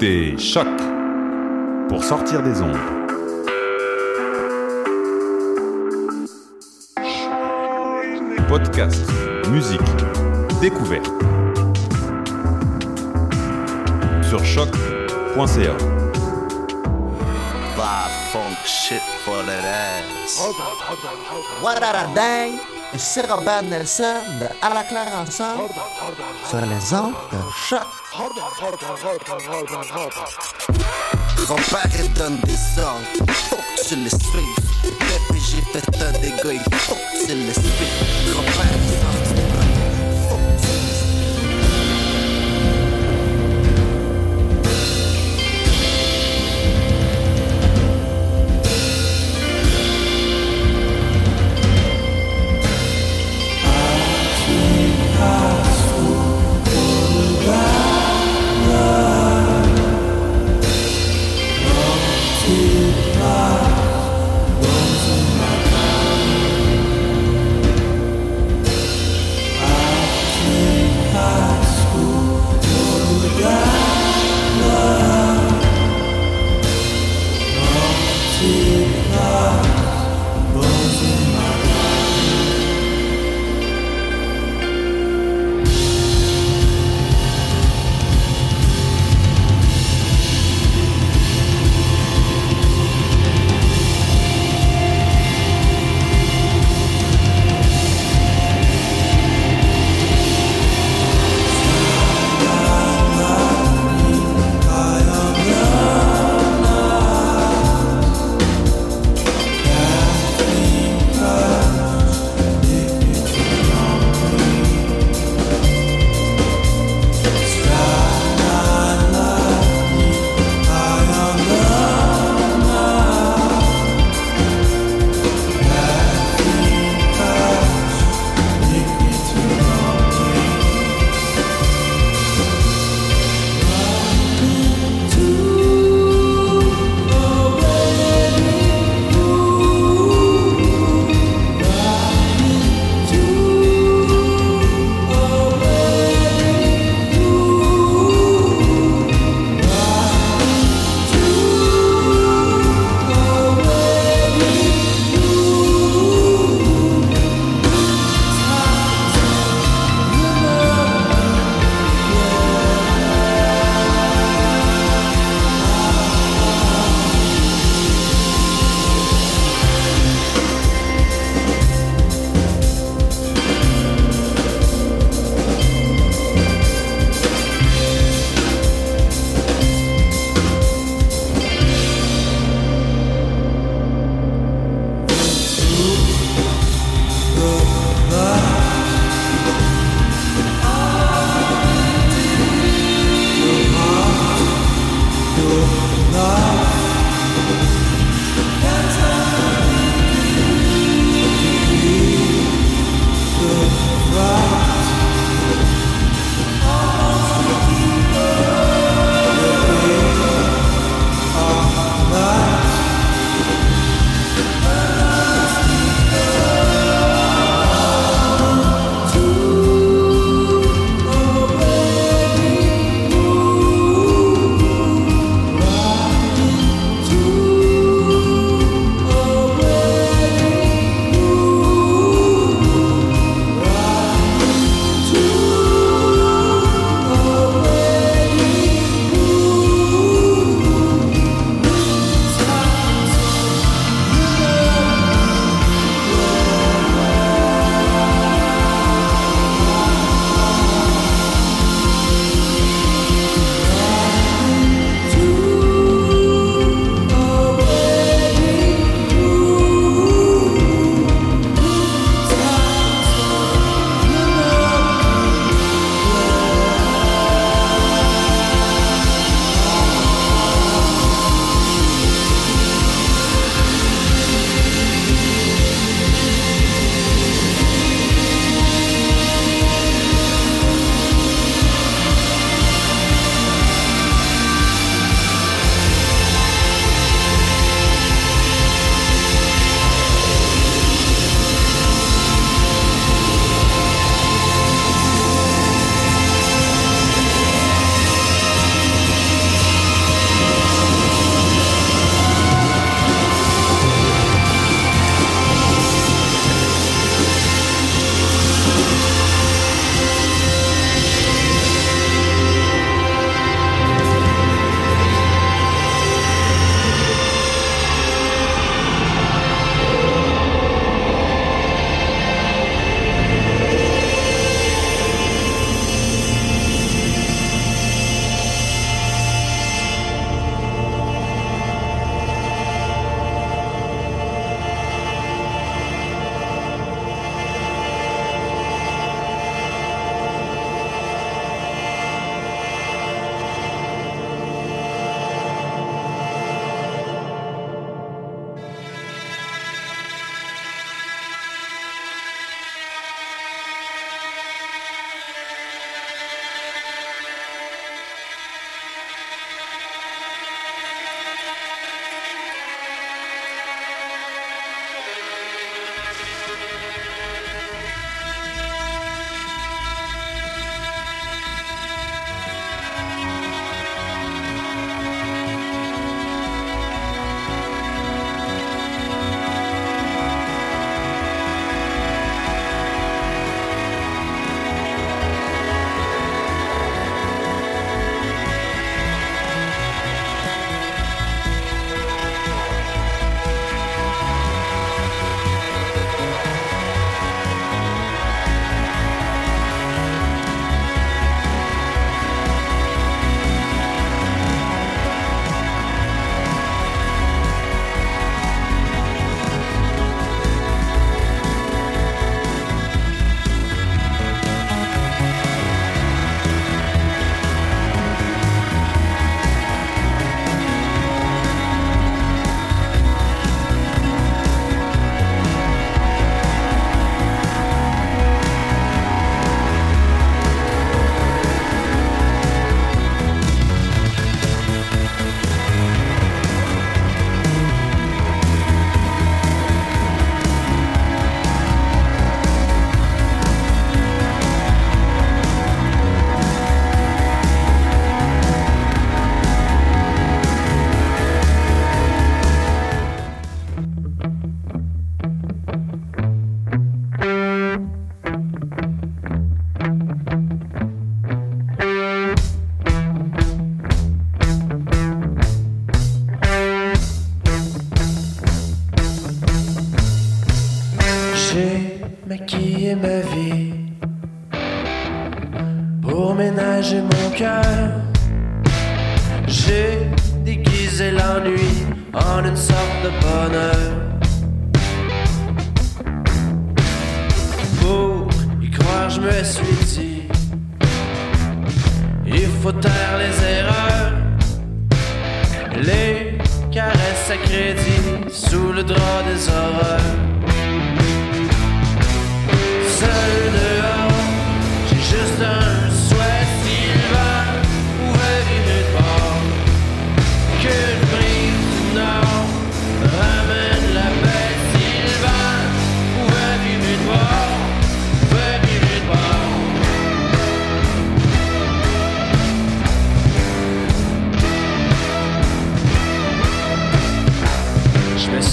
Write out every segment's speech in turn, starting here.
Écoutez Choc pour sortir des ondes. Podcast, musique, découverte. Sur choc.ca. Bah, funk shit for that ass. What a dang! C'est Robert Nelson de À la claire sur les ondes de choc. Grand-père il donne des ordres, faut que tu les suives. J'ai fait un dégât, faut les suives. Grand-père bain,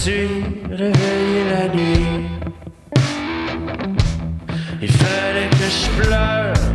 suis réveillé la nuit. Il fallait que je pleure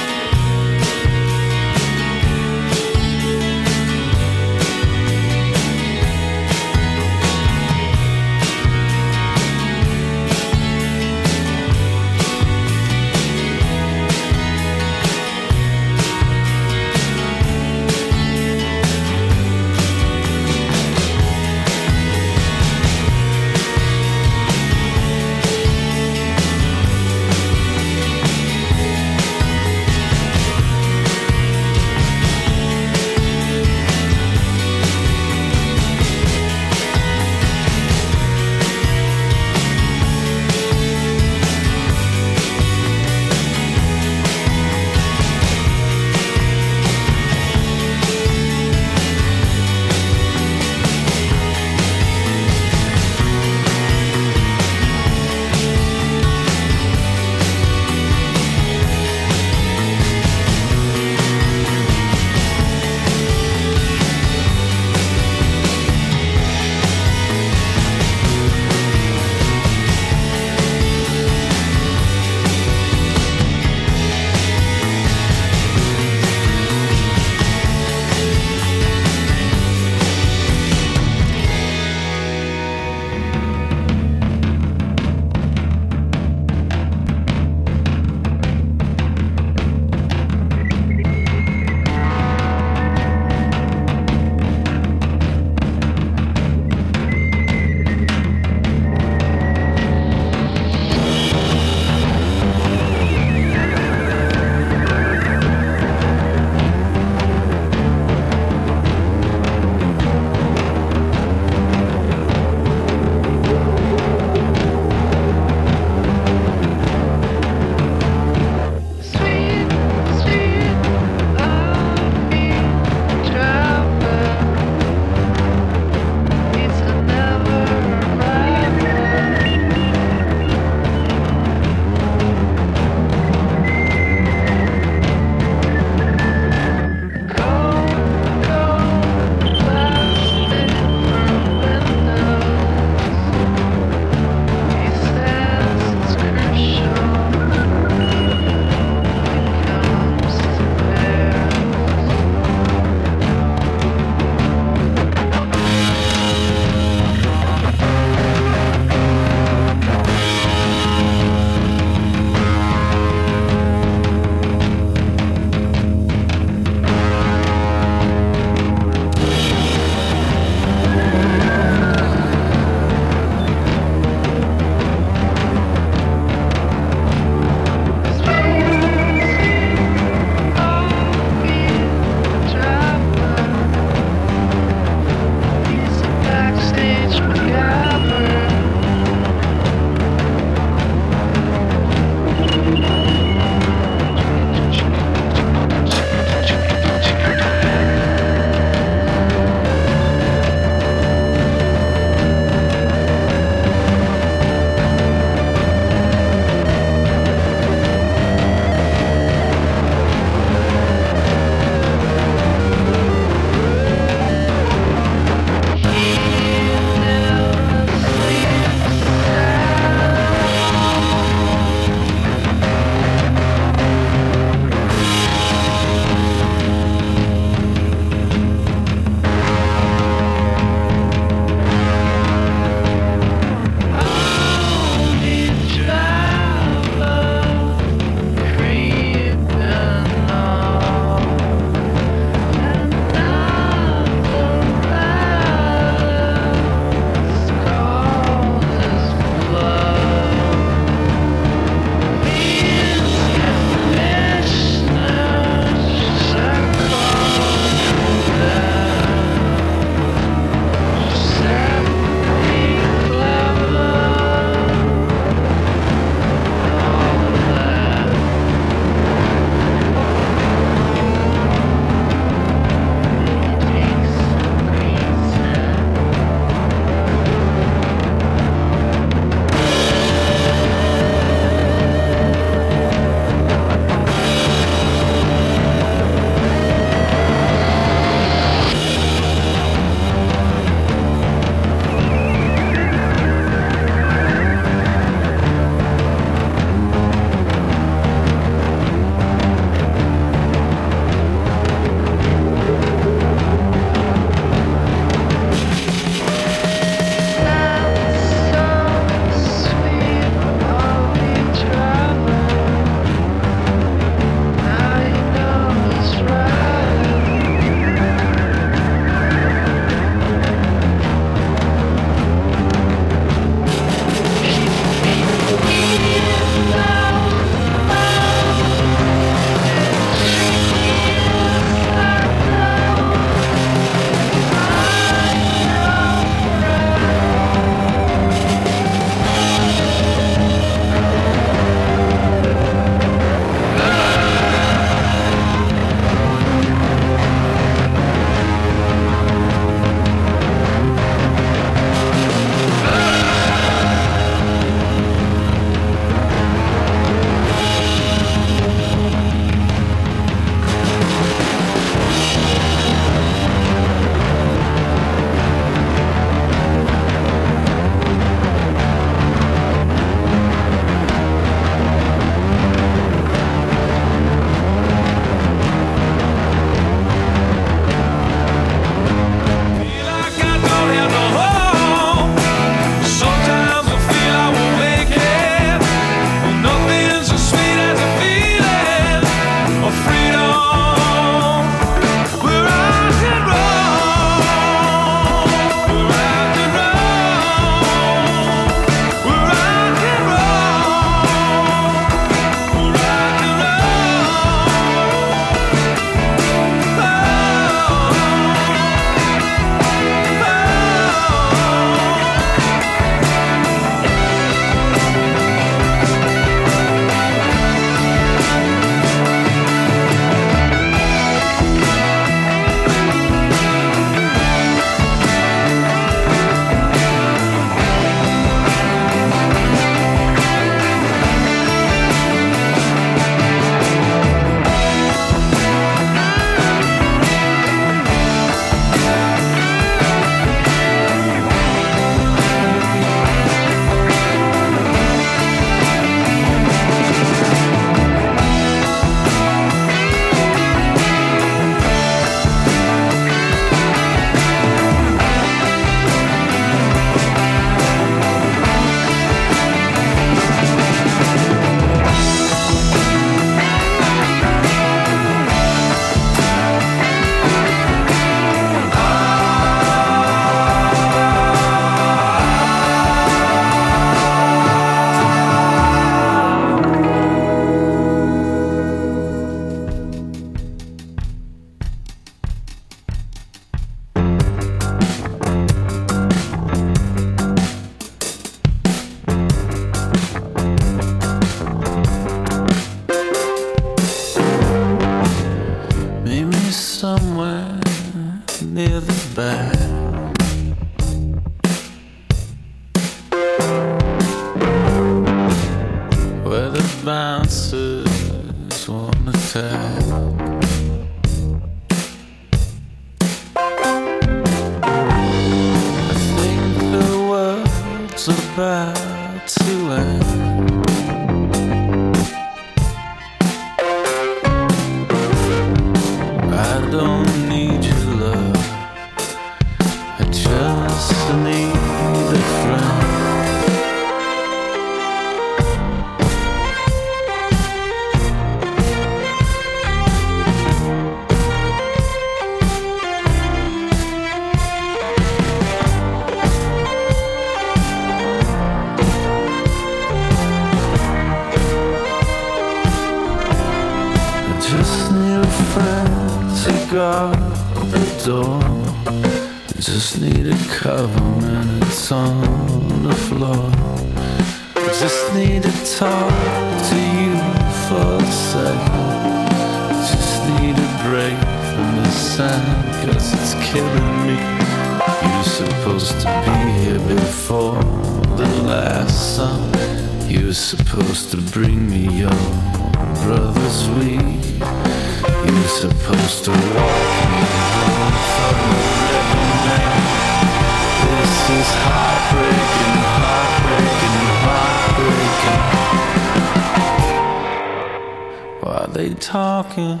talking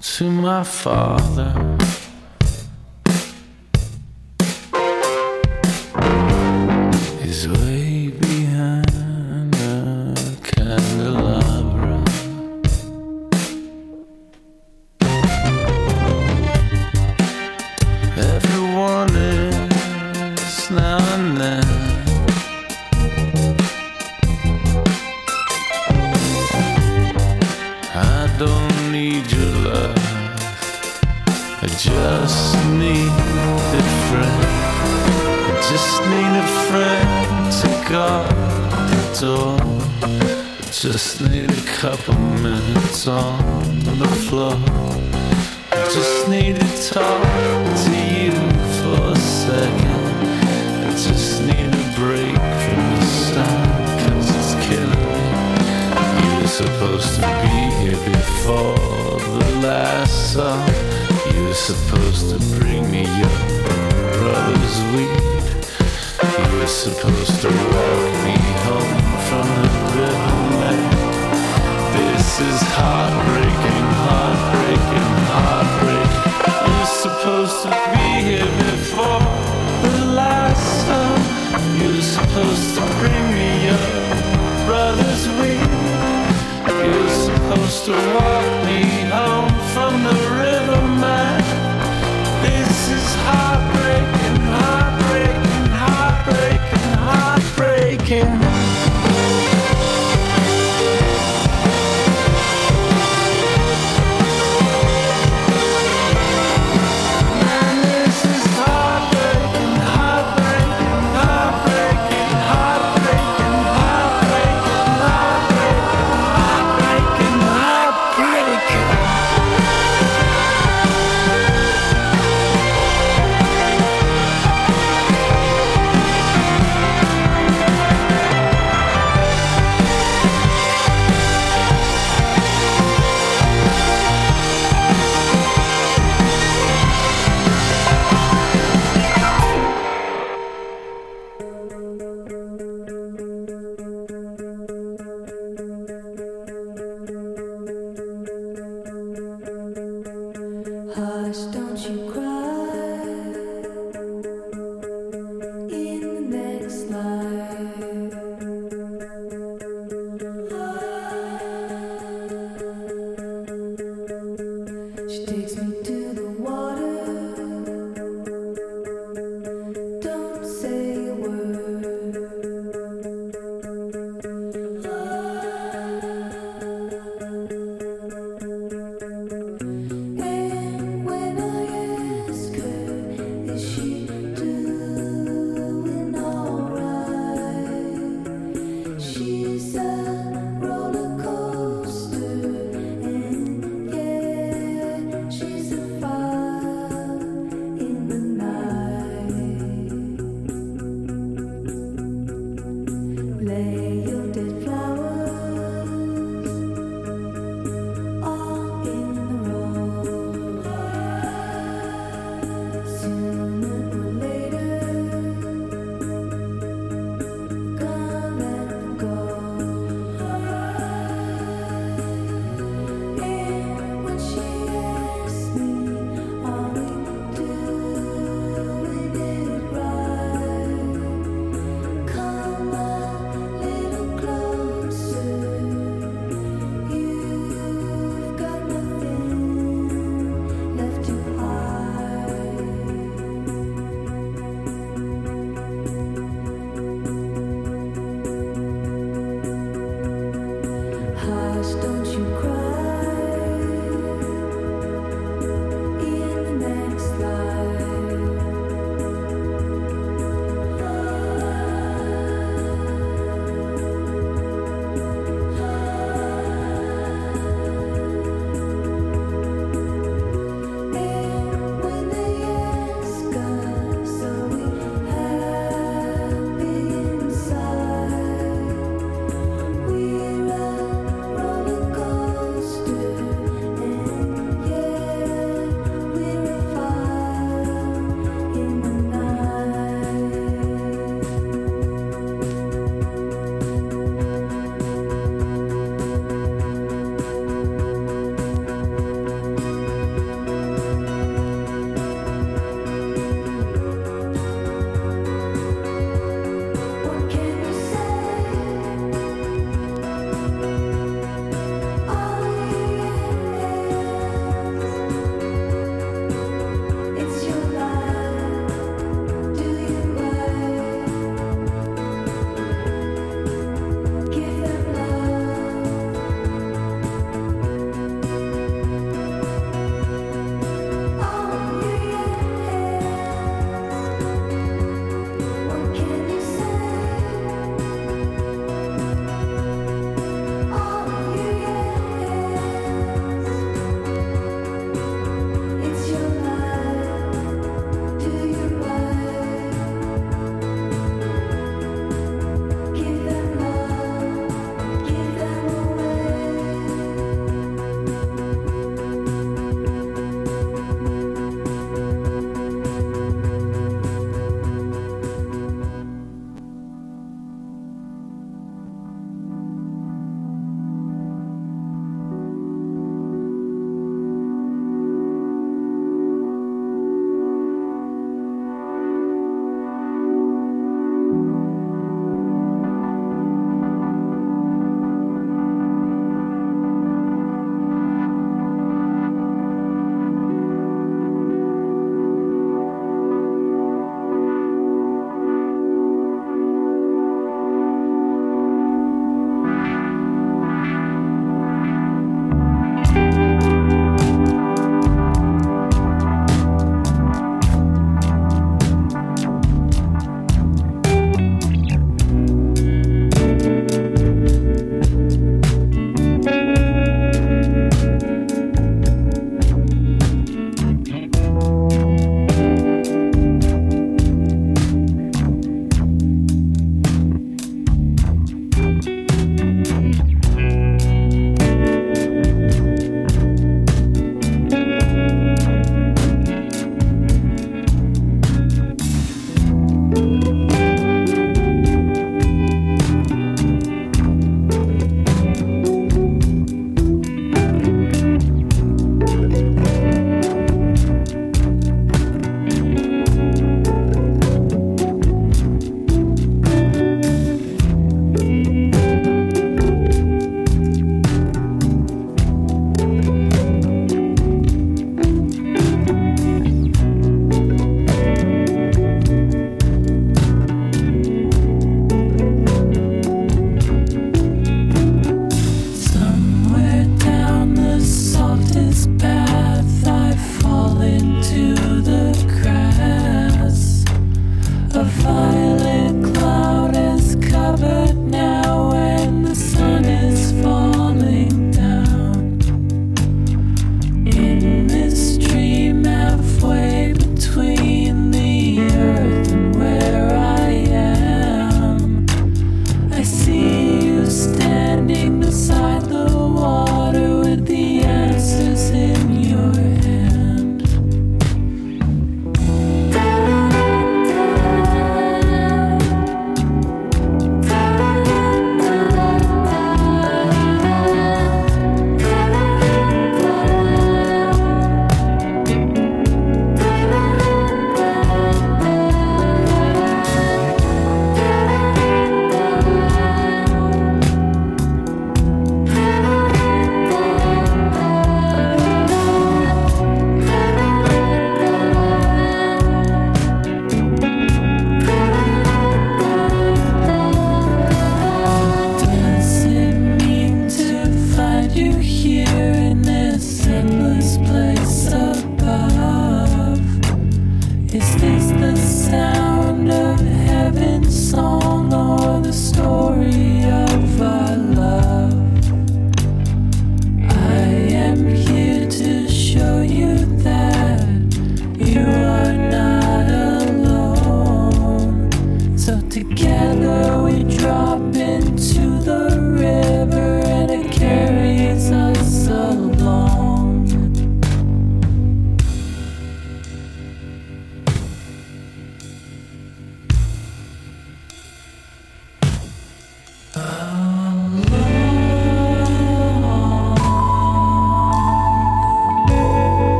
to my father.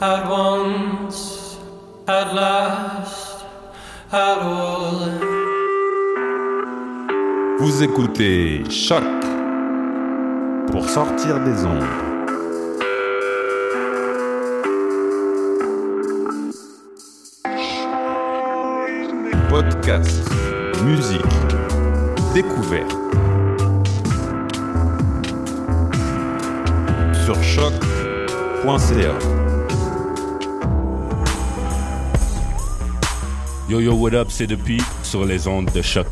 At once, at last, at all. Vous écoutez Choc pour sortir des ondes. Podcast, musique, découverte. Sur choc.ca. Yo yo what up, c'est depuis sur les ondes de choc.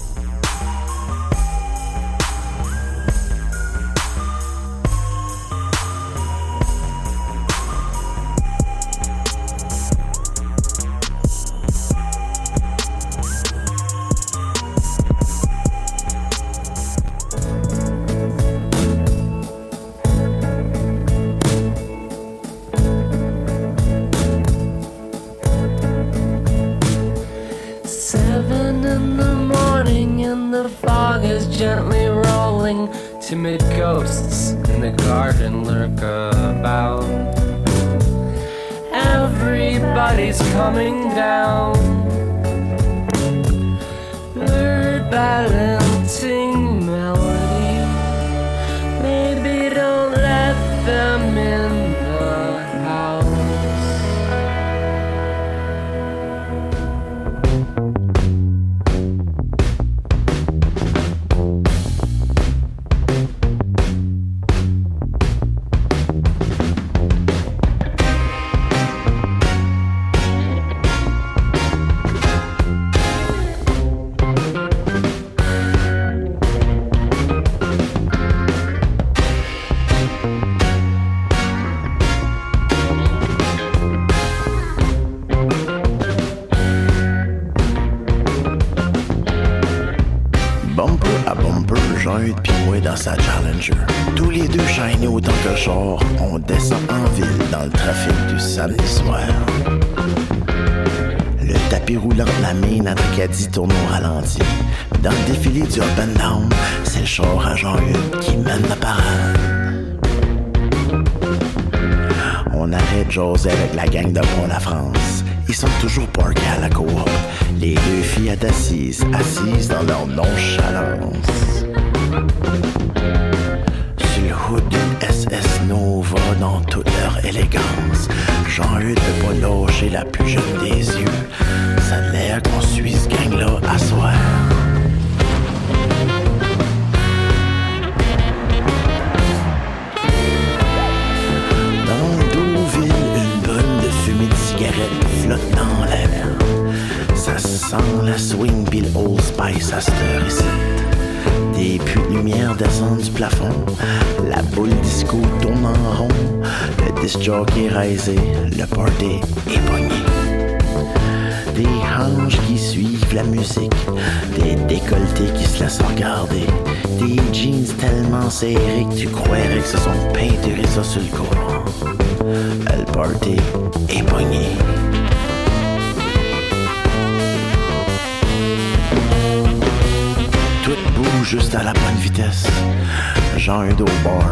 Dans Challenger. Tous les deux chaînés autant que char, on descend en ville dans le trafic du samedi soir. Le tapis roulant de la mine à Tracadie tourne au ralenti. Dans le défilé du up and down, c'est le char à Jean-Hugues qui mène la parade. On arrête José avec la gang de Pont-la-France. Ils sont toujours parkés à la coop. Les deux filles assises, assises dans leur nonchalance. Sur le hood d'une SS Nova dans toute leur élégance. Jean-Hugues peut pas lâcher la plus jeune des yeux. Ça a l'air qu'on suit ce gang-là à soir. De de flotte dans l'air. Ça sent la swing pis le Old Spice à cette. Des puits de lumière descendent du plafond. La boule disco tourne en rond. Le disc jockey raisé. Le party est pogné. Des hanches qui suivent la musique. Des décolletés qui se laissent regarder. Des jeans tellement serrés que tu croirais que se sont peinturés ça sur le corps. Le party est pogné. Bouge juste à la bonne vitesse. Jean-Hugues au bar,